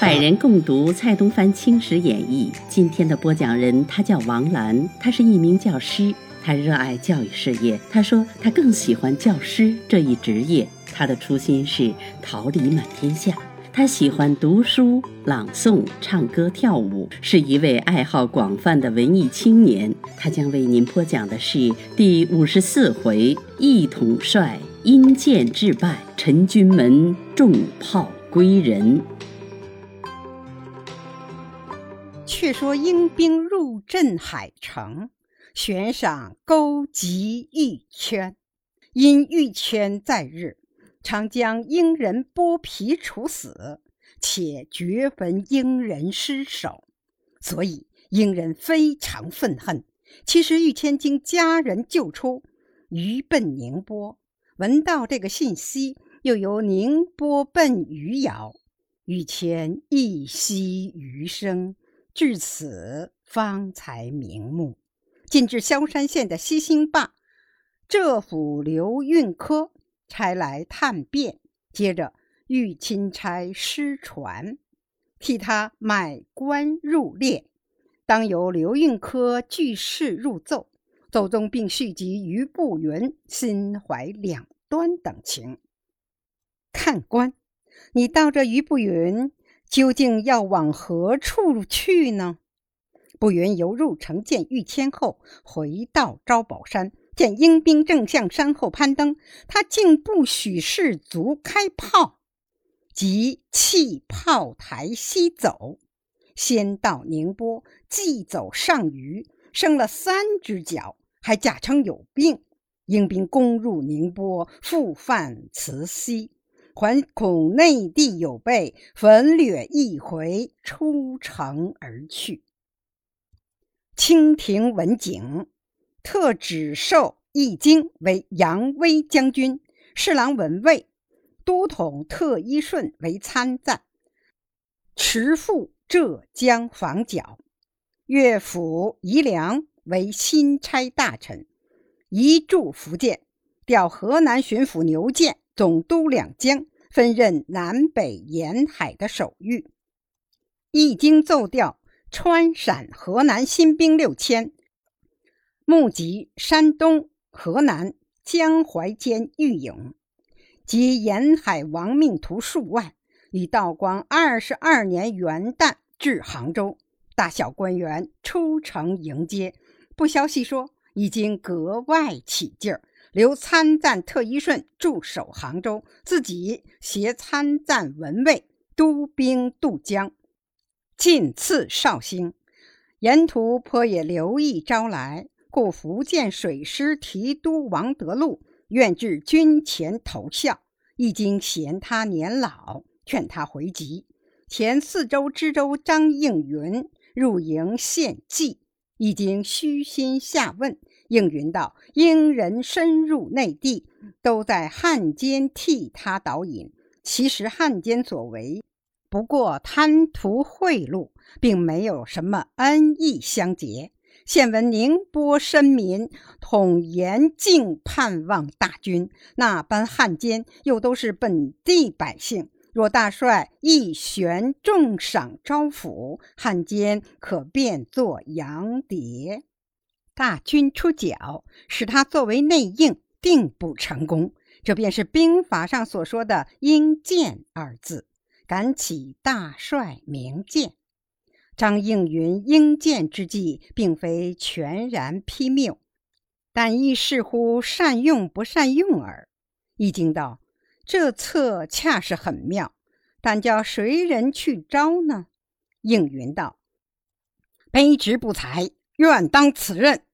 百人共读蔡东藩青史演义。今天的播讲人，他叫王兰，他是一名教师，他热爱教育事业。他说，他更喜欢教师这一职业。他的初心是桃李满天下。他喜欢读书、朗诵、唱歌、跳舞，是一位爱好广泛的文艺青年。他将为您播讲的是第五十四回：一统帅因箭致败，陈军门重炮归人。却说英兵入镇海城，悬赏钩击玉圈，因玉圈在日，常将英人剥皮处死，且掘焚英人尸首，所以英人非常愤恨。其实玉谦经家人救出，于奔宁波，闻到这个信息，又由宁波奔余姚，玉谦一息余生。至此方才瞑目。进至萧山县的西兴坝，浙府刘运科差来探便，接着御钦差失传，替他买官入列。当由刘运科据事入奏，奏中并续集于步云心怀两端等情。看官，你到这于步云。究竟要往何处去呢？步云由入城见玉谦后，回到招宝山，见英兵正向山后攀登，他竟不许士卒开炮，即弃炮台西走，先到宁波，即走上虞，生了三只脚，还假称有病。英兵攻入宁波，复犯慈溪。还恐内地有备，焚掠一回，出城而去。清廷文景特指授易经为扬威将军，侍郎文卫、都统特一顺为参赞，持赴浙江防剿。岳府宜良为钦差大臣，移驻福建，调河南巡抚牛建。总督两江分任南北沿海的守御，一经奏调川陕河南新兵六千，募集山东、河南江淮间御勇及沿海亡命徒数万，于道光二十二年元旦至杭州，大小官员出城迎接。不消息说，已经格外起劲儿。留参赞特一顺驻守杭州，自己携参赞文卫督兵渡江，进次绍兴。沿途颇也留意招来，故福建水师提督王德禄愿至军前投效，一经嫌他年老，劝他回籍。前四州知州张应云入营献计，已经虚心下问。应云道：“英人深入内地，都在汉奸替他导引。其实汉奸所为，不过贪图贿赂，并没有什么恩义相结。现闻宁波深民统严敬盼望大军，那般汉奸又都是本地百姓。若大帅一悬重赏招抚，汉奸可变作洋谍。”大军出剿，使他作为内应，定不成功。这便是兵法上所说的“应剑”二字。敢起大帅明鉴。张应云应见之计，并非全然批谬，但亦似乎善用不善用耳。易经道：“这策恰是很妙，但叫谁人去招呢？”应云道：“卑职不才。”愿当此任，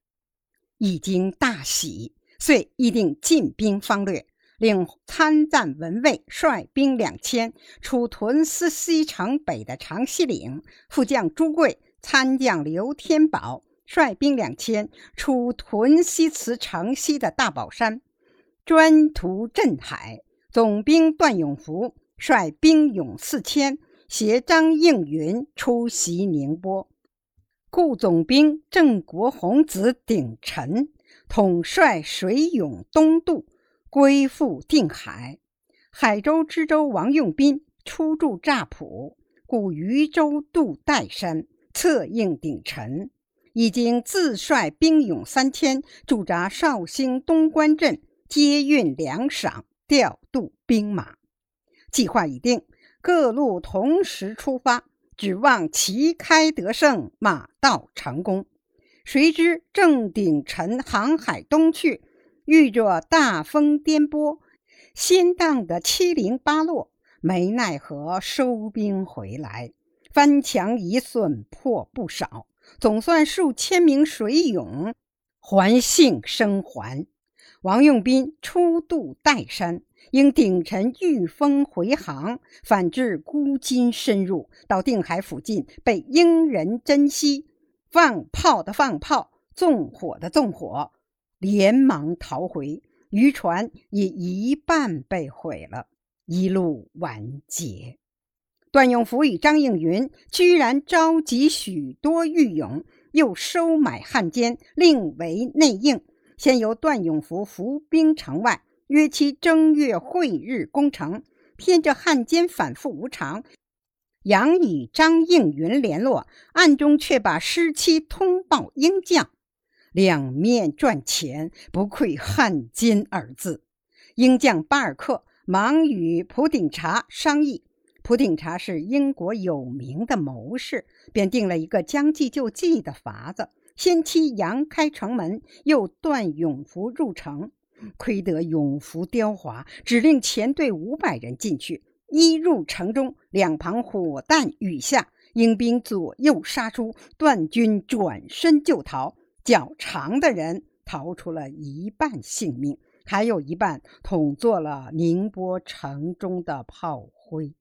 已经大喜，遂议定进兵方略，令参赞文卫率兵两千出屯司西城北的长西岭，副将朱贵、参将刘天宝率兵两千出屯西祠城西的大宝山，专图镇海。总兵段永福率兵勇四千，携张应云出袭宁波。故总兵郑国洪子鼎臣统帅水勇东渡，归附定海。海州知州王用宾出驻乍浦，故渝州渡岱山，策应鼎臣。已经自率兵勇三千驻扎绍兴东关镇，接运粮饷，调度兵马。计划已定，各路同时出发，指望旗开得胜，马到成功。谁知正鼎臣航海东去，遇着大风颠簸，先荡得七零八落，没奈何收兵回来，翻墙一损破不少。总算数千名水勇还幸生还。王用宾初渡岱山，因鼎臣御风回航，反至孤津深入，到定海附近被英人珍惜，放炮的放炮，纵火的纵火，连忙逃回。渔船也一半被毁了，一路完结。段永福与张应云居然召集许多狱勇，又收买汉奸，另为内应。先由段永福伏兵城外，约期正月晦日攻城。偏这汉奸反复无常，杨与张应云联络，暗中却把失期通报英将。两面赚钱，不愧汉奸二字。英将巴尔克忙与普鼎察商议。普鼎察是英国有名的谋士，便定了一个将计就计的法子：先期杨开城门，又断永福入城。亏得永福刁滑，指令前队五百人进去。一入城中，两旁火弹雨下，英兵左右杀出，段军转身就逃。较长的人逃出了一半性命，还有一半捅做了宁波城中的炮灰。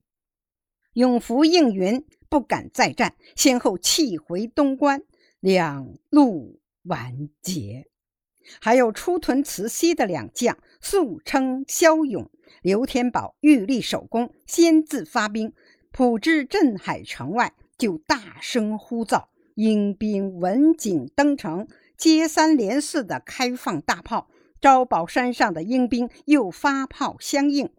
永福、应云不敢再战，先后弃回东关，两路完结。还有出屯慈溪的两将，素称骁勇。刘天宝欲立首功，先自发兵，普至镇海城外，就大声呼噪。英兵闻警登城，接三连四的开放大炮。招宝山上的英兵又发炮相应。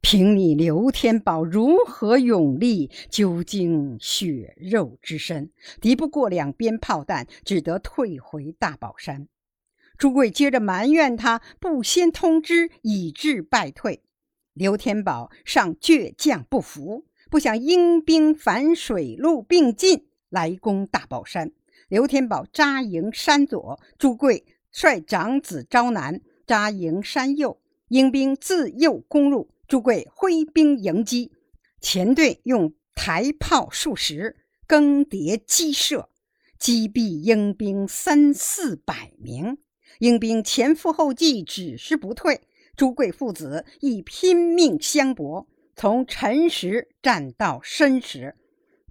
凭你刘天宝如何勇力，究竟血肉之身，敌不过两边炮弹，只得退回大宝山。朱贵接着埋怨他不先通知，以致败退。刘天宝尚倔强不服，不想英兵反水陆并进来攻大宝山。刘天宝扎营山左，朱贵率长子招南扎营山右，英兵自右攻入。朱贵挥兵迎击，前队用台炮数十更迭击射，击毙英兵三四百名。英兵前赴后继，只是不退。朱贵父子亦拼命相搏，从辰时战到申时，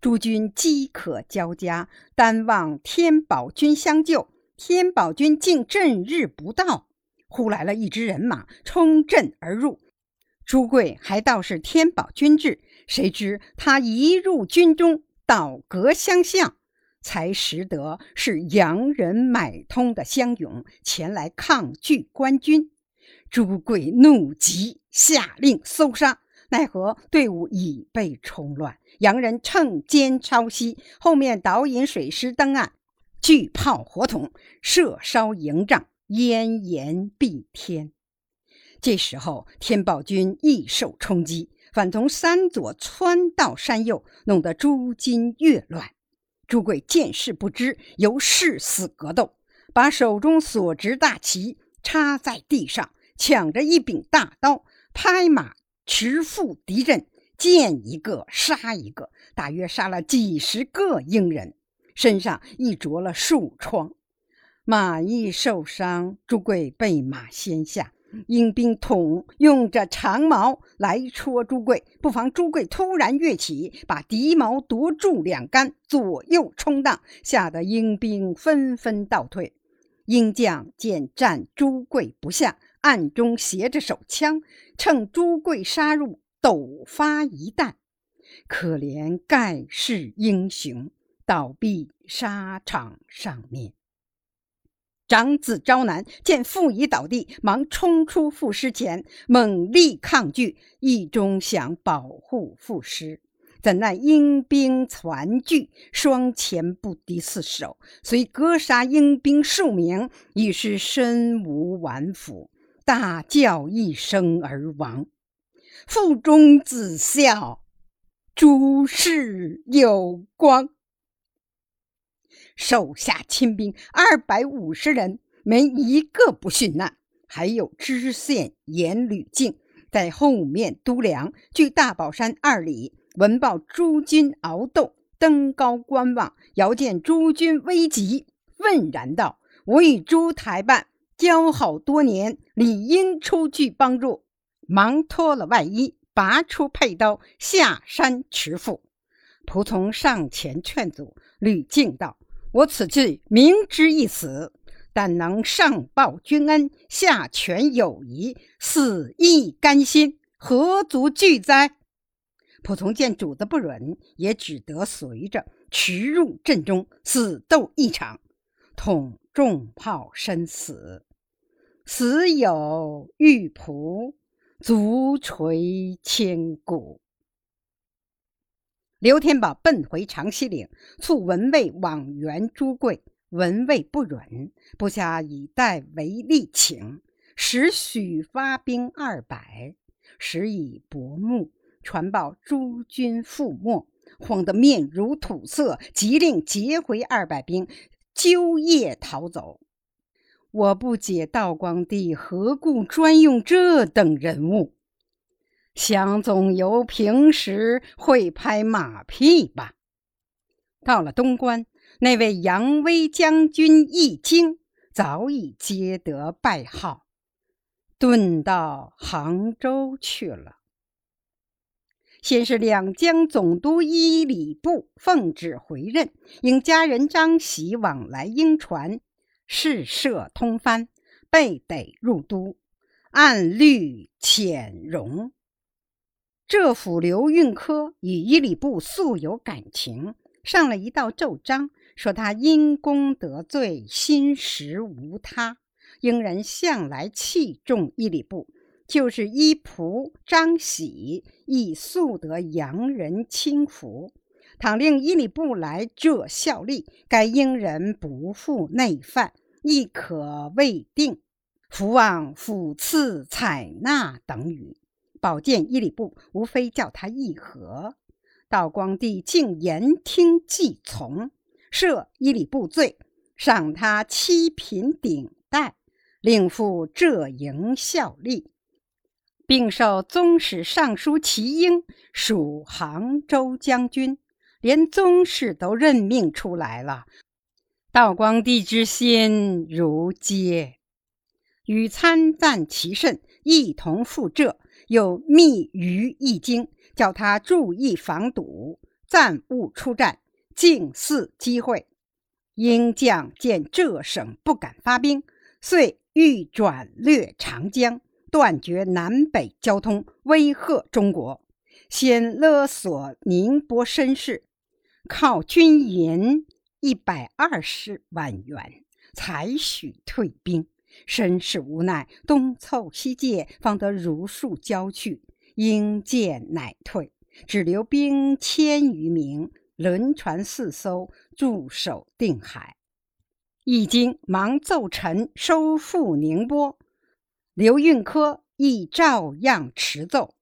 诸军饥渴交加，单望天宝军相救。天宝军竟阵日不到，忽来了一支人马冲阵而入。朱贵还道是天宝军至，谁知他一入军中，倒戈相向，才识得是洋人买通的乡勇前来抗拒官军。朱贵怒极，下令搜杀，奈何队伍已被冲乱，洋人趁奸抄袭，后面导引水师登岸，巨炮火筒射烧营帐，烟炎蔽天。这时候，天宝军亦受冲击，反从山左窜到山右，弄得诸军越乱。朱贵见势不知，由誓死格斗，把手中所执大旗插在地上，抢着一柄大刀，拍马驰赴敌阵，见一个杀一个，大约杀了几十个英人，身上亦着了数疮，马亦受伤。朱贵被马先下。英兵统用着长矛来戳朱贵，不妨朱贵突然跃起，把敌矛夺住两杆，左右冲荡，吓得英兵纷纷倒退。英将见战朱贵不下，暗中携着手枪，趁朱贵杀入，斗发一弹。可怜盖世英雄，倒毙沙场上面。长子昭南见父已倒地，忙冲出父尸前，猛力抗拒，意中想保护父尸。怎奈英兵攒聚，双前不敌四手，遂割杀英兵数名，已是身无完肤，大叫一声而亡。腹中子笑，诸事有光。手下亲兵二百五十人，没一个不殉难。还有知县严吕敬在后面督粮，距大宝山二里。闻报诸军熬斗，登高观望，遥见诸军危急，愤然道：“我与诸台办交好多年，理应出去帮助。”忙脱了外衣，拔出佩刀，下山持斧。仆从上前劝阻，吕敬道：“我此去明知一死，但能上报君恩，下全友谊，死亦甘心，何足惧哉？”仆从见主子不忍，也只得随着驰入阵中，死斗一场，捅重炮身死。死有玉仆，足垂千古。刘天宝奔回长西岭，促文卫往援朱贵，文卫不忍，部下以代为力请，时许发兵二百，时以薄暮。传报诸军覆没，慌得面如土色，急令截回二百兵，究夜逃走。我不解道光帝何故专用这等人物，想总由平时会拍马屁吧。到了东关，那位扬威将军一惊，早已接得拜号，遁到杭州去了。先是两江总督伊礼部奉旨回任，因家人张喜往来英船，事涉通番，被逮入都，按律遣容。浙府刘运科与伊礼部素有感情，上了一道奏章，说他因公得罪，心实无他。英人向来器重伊礼部。就是依仆张喜亦素得洋人轻服，倘令伊礼部来这效力，该英人不负内犯，亦可未定。福望抚赐采纳等语，保荐伊礼部，无非叫他议和。道光帝竟言听计从，赦伊礼部罪，赏他七品顶戴，令赴浙营效力。并授宗室尚书齐英属杭州将军，连宗室都任命出来了。道光帝之心如皆，与参赞其甚，一同赴浙，又密于易经，叫他注意防堵，暂勿出战，静伺机会。英将见浙省不敢发兵，遂欲转略长江。断绝南北交通，威吓中国。先勒索宁波绅士，靠军银一百二十万元，才许退兵。身世无奈，东凑西借，方得如数交去。应见乃退，只留兵千余名，轮船四艘，驻守定海。易经忙奏臣收复宁波。刘运科亦照样持奏，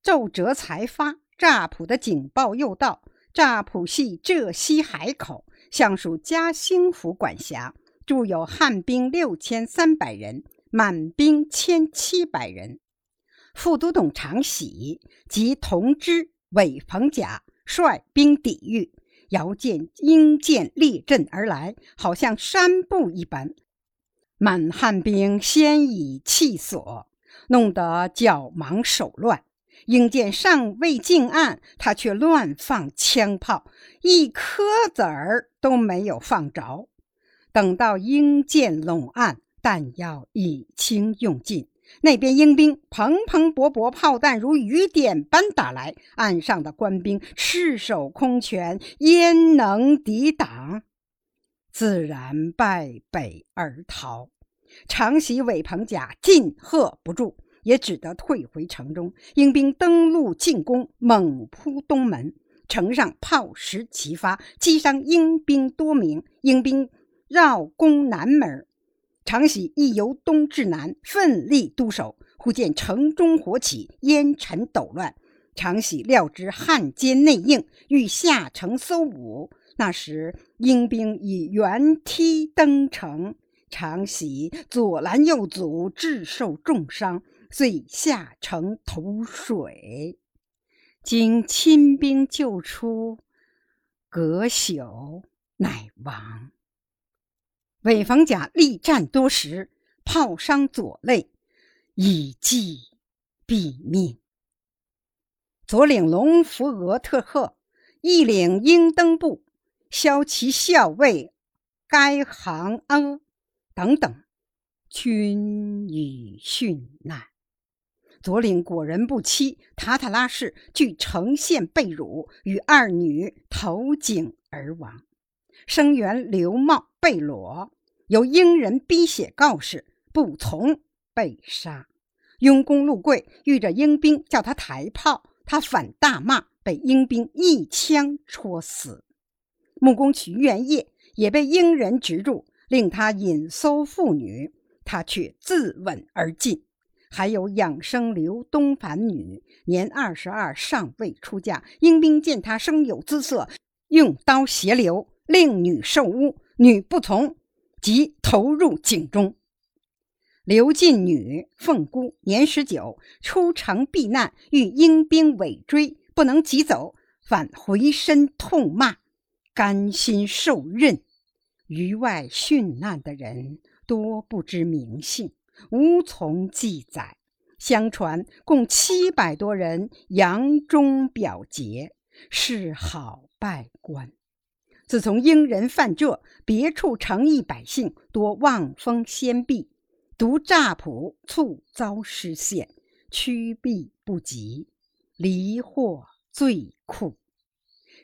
奏折才发，乍浦的警报又到。乍浦系浙西海口，相属嘉兴府管辖，驻有汉兵六千三百人，满兵千七百人。副都统常喜及同知韦鹏甲率兵抵御，遥见英舰列阵而来，好像山布一般。满汉兵先以气所，弄得脚忙手乱。英舰尚未进岸，他却乱放枪炮，一颗子儿都没有放着。等到英舰拢岸，弹药已经用尽，那边英兵蓬蓬勃勃，炮弹如雨点般打来，岸上的官兵赤手空拳，焉能抵挡？自然败北而逃。常喜、韦鹏甲进贺不住，也只得退回城中。英兵登陆进攻，猛扑东门，城上炮石齐发，击伤英兵多名。英兵绕攻南门，常喜亦由东至南，奋力督守。忽见城中火起，烟尘抖乱。常喜料知汉奸内应，欲下城搜捕。那时英兵已原梯登城。常喜左拦右阻，致受重伤，遂下城投水。经亲兵救出，隔宿乃亡。韦逢甲力战多时，炮伤左肋，以计毙命。左领龙福额特赫，一领英登部，骁骑校尉该行阿。等等，均已殉难。左领果仁不期塔塔拉氏据城县被辱，与二女投井而亡。生员刘茂被裸，由英人逼写告示，不从，被杀。雍公陆贵遇着英兵，叫他抬炮，他反大骂，被英兵一枪戳死。木工徐元业也被英人执住。令他引搜妇女，他却自刎而尽。还有养生刘东凡女，年二十二，尚未出嫁。英兵见她生有姿色，用刀胁刘，令女受诬，女不从，即投入井中。刘进女凤姑，年十九，出城避难，遇英兵尾追，不能急走，反回身痛骂，甘心受任。于外殉难的人多不知名姓，无从记载。相传共七百多人扬中表节，是好拜官。自从英人犯浙，别处城邑百姓多望风先避，独乍浦猝遭失陷，趋避不及，离祸最酷。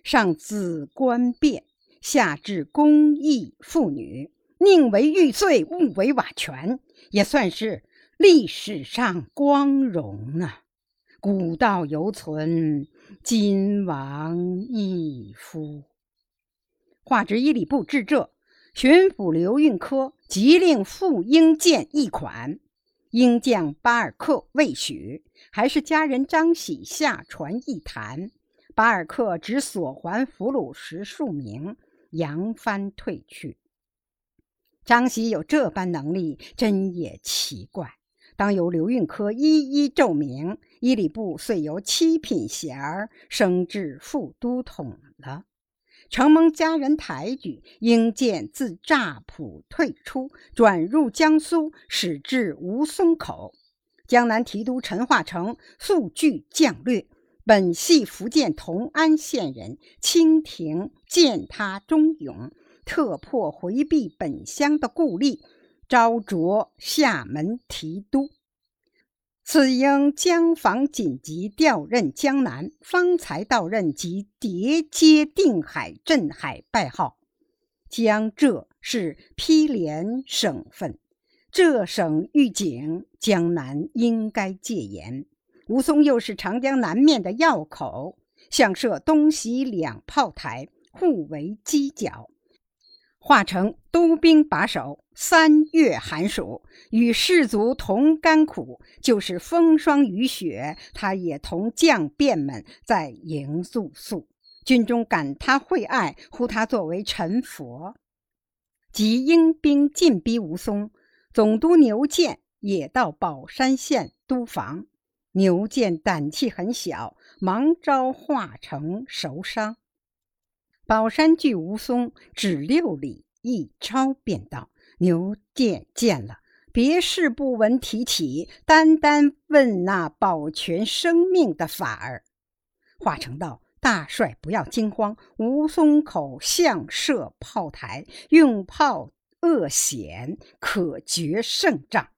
上子官变。下至公益妇女，宁为玉碎，勿为瓦全，也算是历史上光荣呢。古道犹存，今王亦夫。画职伊礼部至这，巡抚刘运科急令赴英舰一款，英将巴尔克未许，还是家人张喜下船一谈。巴尔克只索还俘虏十数名。扬帆退去。张喜有这般能力，真也奇怪。当由刘运科一一奏明，伊礼部遂由七品衔儿升至副都统了。承蒙家人抬举，英舰自乍浦退出，转入江苏，始至吴淞口。江南提督陈化成速具将略。本系福建同安县人，清廷见他忠勇，特破回避本乡的故吏，招擢厦门提督。此应江防紧急，调任江南，方才到任即叠接定海镇海拜号。江浙是毗连省份，浙省预警，江南应该戒严。吴淞又是长江南面的要口，向设东西两炮台，互为犄角。化成督兵把守。三月寒暑，与士卒同甘苦，就是风霜雨雪，他也同将便们在营宿宿。军中感他惠爱，呼他作为臣佛。及英兵进逼吴淞，总督牛建也到宝山县督防。牛建胆气很小，忙招化成熟伤。宝山距吴淞只六里，一超便到。牛见见了，别事不闻提起，单单问那保全生命的法儿。化成道：“大帅不要惊慌，吴淞口向设炮台，用炮恶险，可决胜仗。”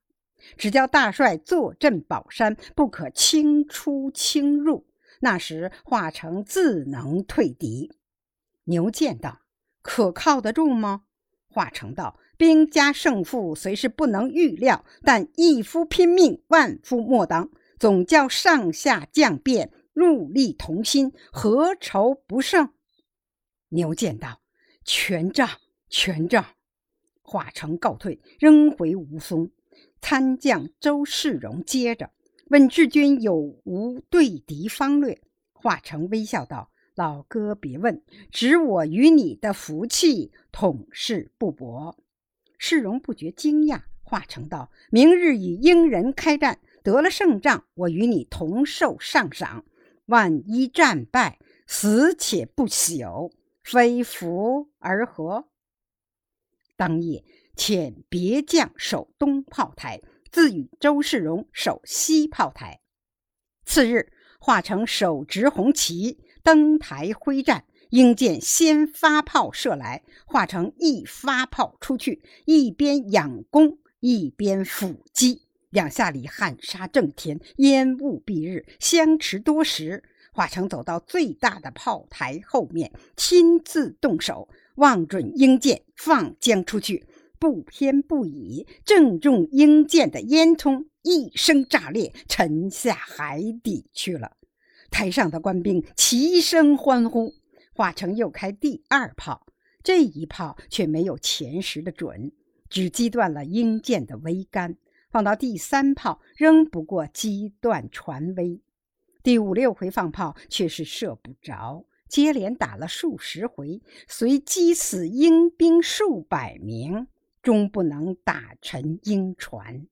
只叫大帅坐镇宝山，不可轻出轻入。那时化成自能退敌。牛见道：“可靠得住吗？”华成道：“兵家胜负虽是不能预料，但一夫拼命，万夫莫当。总叫上下将变，戮力同心，何愁不胜？”牛见道：“全仗，全仗。”华成告退，扔回吴松。参将周世荣接着问志军有无对敌方略。华成微笑道。老哥，别问，只我与你的福气，统是不薄。世荣不觉惊讶，化成道：“明日与英人开战，得了胜仗，我与你同受上赏。万一战败，死且不朽，非福而何？”当夜，遣别将守东炮台，自与周世荣守西炮台。次日，化成手执红旗。登台挥战，英箭先发炮射来，化成一发炮出去，一边仰弓，一边伏击，两下里喊杀震天，烟雾蔽日，相持多时。化成走到最大的炮台后面，亲自动手，望准英箭，放将出去，不偏不倚，正中英箭的烟囱，一声炸裂，沉下海底去了。台上的官兵齐声欢呼。华成又开第二炮，这一炮却没有前十的准，只击断了英舰的桅杆。放到第三炮，仍不过击断船桅。第五六回放炮却是射不着，接连打了数十回，虽击死英兵数百名，终不能打沉英船。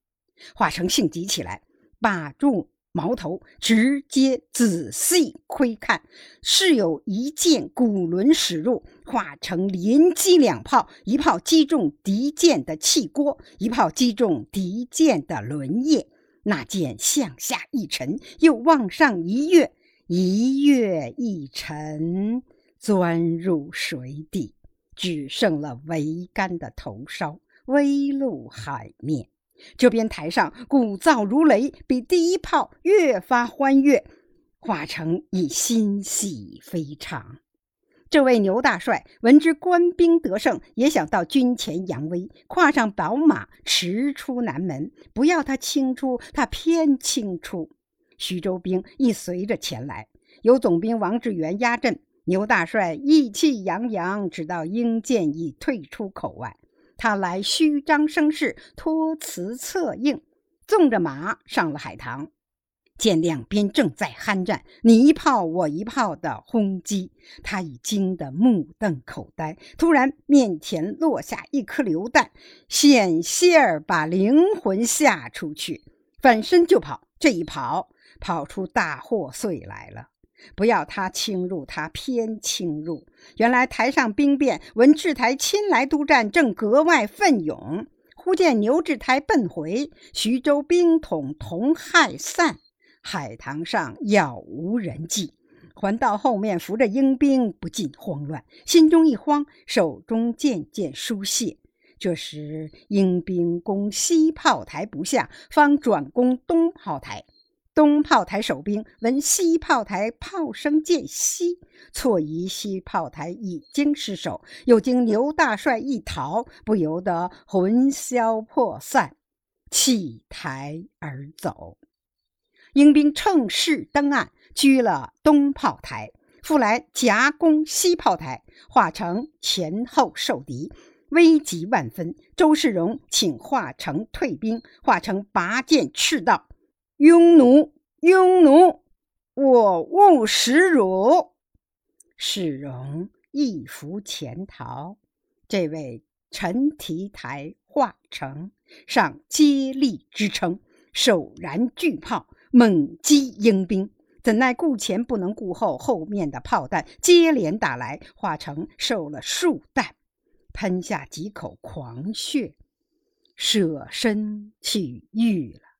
华成性急起来，把住。矛头直接仔细窥看，是有一箭骨轮驶入，化成连击两炮，一炮击中敌舰的气锅，一炮击中敌舰的轮叶。那箭向下一沉，又往上一跃，一跃一沉，钻入水底，只剩了桅杆的头梢微露海面。这边台上鼓噪如雷，比第一炮越发欢悦。华成已欣喜非常。这位牛大帅闻知官兵得胜，也想到军前扬威，跨上宝马驰出南门。不要他轻出，他偏轻出。徐州兵亦随着前来，有总兵王志元压阵。牛大帅意气洋洋，直到英舰已退出口外。他来虚张声势，托辞策应，纵着马上了海棠。见两边正在酣战，你一炮我一炮的轰击，他已惊得目瞪口呆。突然，面前落下一颗榴弹，险些儿把灵魂吓出去，反身就跑。这一跑，跑出大祸祟来了。不要他侵入，他偏侵入。原来台上兵变，闻志台亲来督战，正格外奋勇。忽见牛志台奔回，徐州兵统同害散，海棠上杳无人迹。还到后面扶着英兵，不禁慌乱，心中一慌，手中渐渐疏泄。这时英兵攻西炮台不下，方转攻东炮台。东炮台守兵闻西炮台炮声渐息，错疑西炮台已经失守，又经牛大帅一逃，不由得魂消魄散，弃台而走。英兵乘势登岸，居了东炮台，复来夹攻西炮台，化成前后受敌，危急万分。周世荣请化成退兵，化成拔剑斥道。庸奴，庸奴，我勿使辱。世荣一伏潜逃。这位陈提台化成上接力支撑，手燃巨炮，猛击英兵。怎奈顾前不能顾后，后面的炮弹接连打来，化成受了数弹，喷下几口狂血，舍身取义了。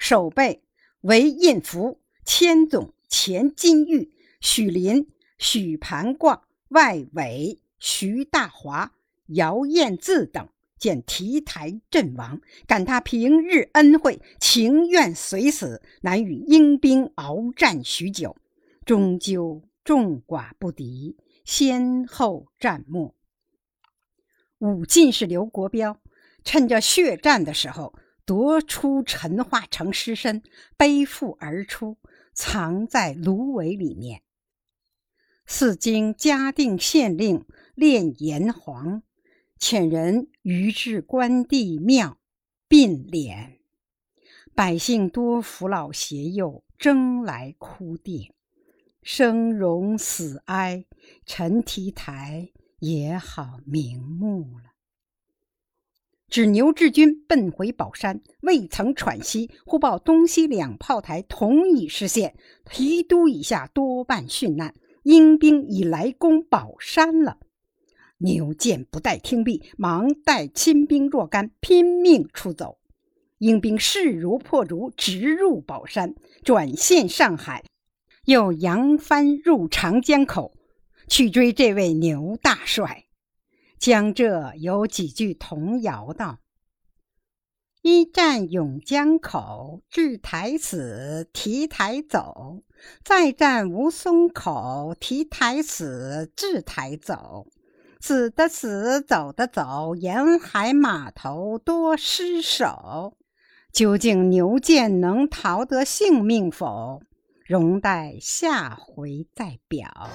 守备为印福、千总、钱金玉、许林、许盘卦、外委徐大华、姚燕字等，见提台阵亡，感他平日恩惠，情愿随死，难与英兵鏖战许久，终究众寡不敌，先后战没。武进士刘国标趁着血战的时候，夺出陈化成尸身，背负而出，藏在芦苇里面。四经嘉定县令练炎黄遣人于至关帝庙，并敛。百姓多扶老携幼，争来哭奠，生荣死哀，陈提台也好瞑目了。只牛志军奔回宝山，未曾喘息，忽报东西两炮台同已失陷，提督以下多半殉难，英兵已来攻宝山了。牛见不待听毕，忙带亲兵若干，拼命出走。英兵势如破竹，直入宝山，转陷上海，又扬帆入长江口，去追这位牛大帅。江浙有几句童谣道：“一战永江口，至台死，提台走；再战吴淞口，提台死，至台走。死的死，走的走，沿海码头多失守。”究竟牛健能逃得性命否？容待下回再表。